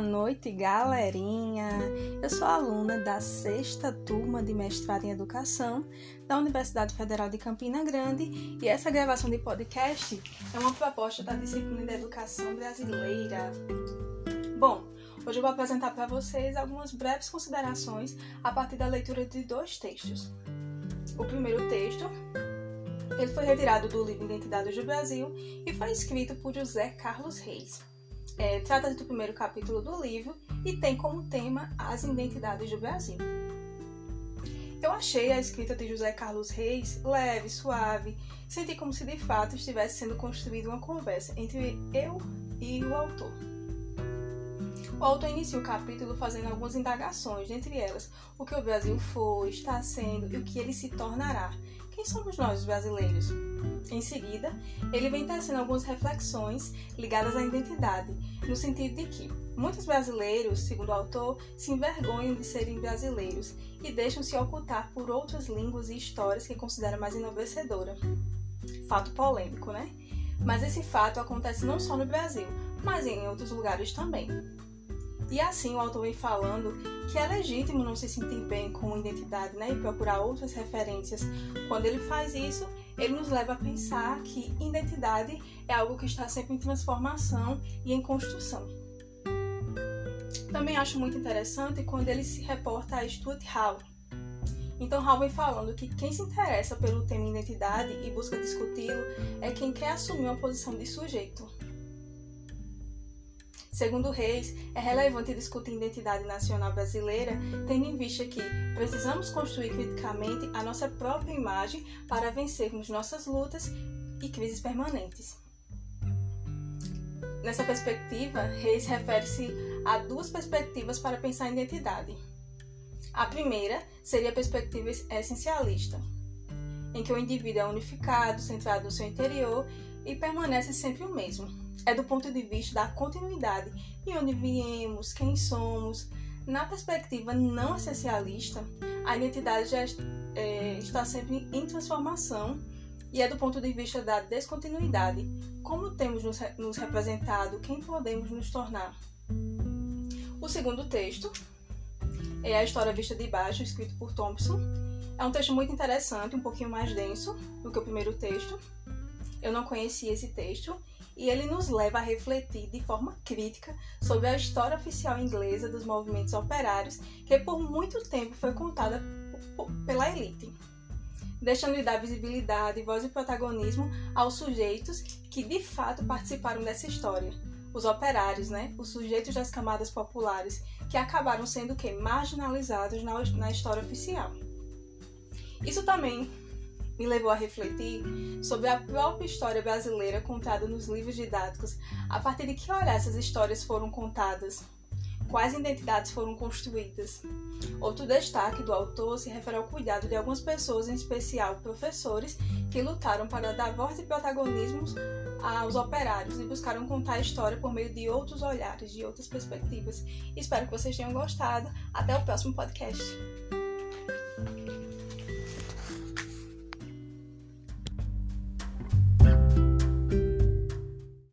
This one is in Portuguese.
noite, galerinha! Eu sou aluna da sexta turma de mestrado em Educação da Universidade Federal de Campina Grande e essa gravação de podcast é uma proposta da disciplina de Educação Brasileira. Bom, hoje eu vou apresentar para vocês algumas breves considerações a partir da leitura de dois textos. O primeiro texto ele foi retirado do livro Identidades do Brasil e foi escrito por José Carlos Reis. É, Trata-se do primeiro capítulo do livro e tem como tema as identidades do Brasil. Eu achei a escrita de José Carlos Reis leve, suave, senti como se de fato estivesse sendo construída uma conversa entre eu e o autor. O autor inicia o capítulo fazendo algumas indagações, dentre elas o que o Brasil foi, está sendo e o que ele se tornará, quem somos nós, os brasileiros? Em seguida, ele vem tecendo algumas reflexões ligadas à identidade, no sentido de que muitos brasileiros, segundo o autor, se envergonham de serem brasileiros e deixam-se ocultar por outras línguas e histórias que consideram mais enobrecedora. Fato polêmico, né? Mas esse fato acontece não só no Brasil, mas em outros lugares também. E assim o autor vem falando que é legítimo não se sentir bem com identidade né, e procurar outras referências. Quando ele faz isso, ele nos leva a pensar que identidade é algo que está sempre em transformação e em construção. Também acho muito interessante quando ele se reporta a Stuart Hall. Então, Hall vem falando que quem se interessa pelo tema identidade e busca discuti-lo é quem quer assumir uma posição de sujeito. Segundo Reis, é relevante discutir identidade nacional brasileira, tendo em vista que precisamos construir criticamente a nossa própria imagem para vencermos nossas lutas e crises permanentes. Nessa perspectiva, Reis refere-se a duas perspectivas para pensar a identidade. A primeira seria a perspectiva essencialista, em que o indivíduo é unificado, centrado no seu interior e permanece sempre o mesmo é do ponto de vista da continuidade e onde viemos, quem somos. Na perspectiva não essencialista, a identidade já é, está sempre em transformação e é do ponto de vista da descontinuidade, como temos nos, nos representado, quem podemos nos tornar. O segundo texto é a História Vista de Baixo, escrito por Thompson. É um texto muito interessante, um pouquinho mais denso do que o primeiro texto. Eu não conhecia esse texto e ele nos leva a refletir de forma crítica sobre a história oficial inglesa dos movimentos operários, que por muito tempo foi contada pela elite, deixando de dar visibilidade, voz e protagonismo aos sujeitos que de fato participaram dessa história. Os operários, né? Os sujeitos das camadas populares, que acabaram sendo que marginalizados na, na história oficial. Isso também me levou a refletir sobre a própria história brasileira contada nos livros didáticos, a partir de que olhar essas histórias foram contadas, quais identidades foram construídas. Outro destaque do autor se refere ao cuidado de algumas pessoas, em especial professores, que lutaram para dar voz e protagonismo aos operários e buscaram contar a história por meio de outros olhares, de outras perspectivas. Espero que vocês tenham gostado. Até o próximo podcast.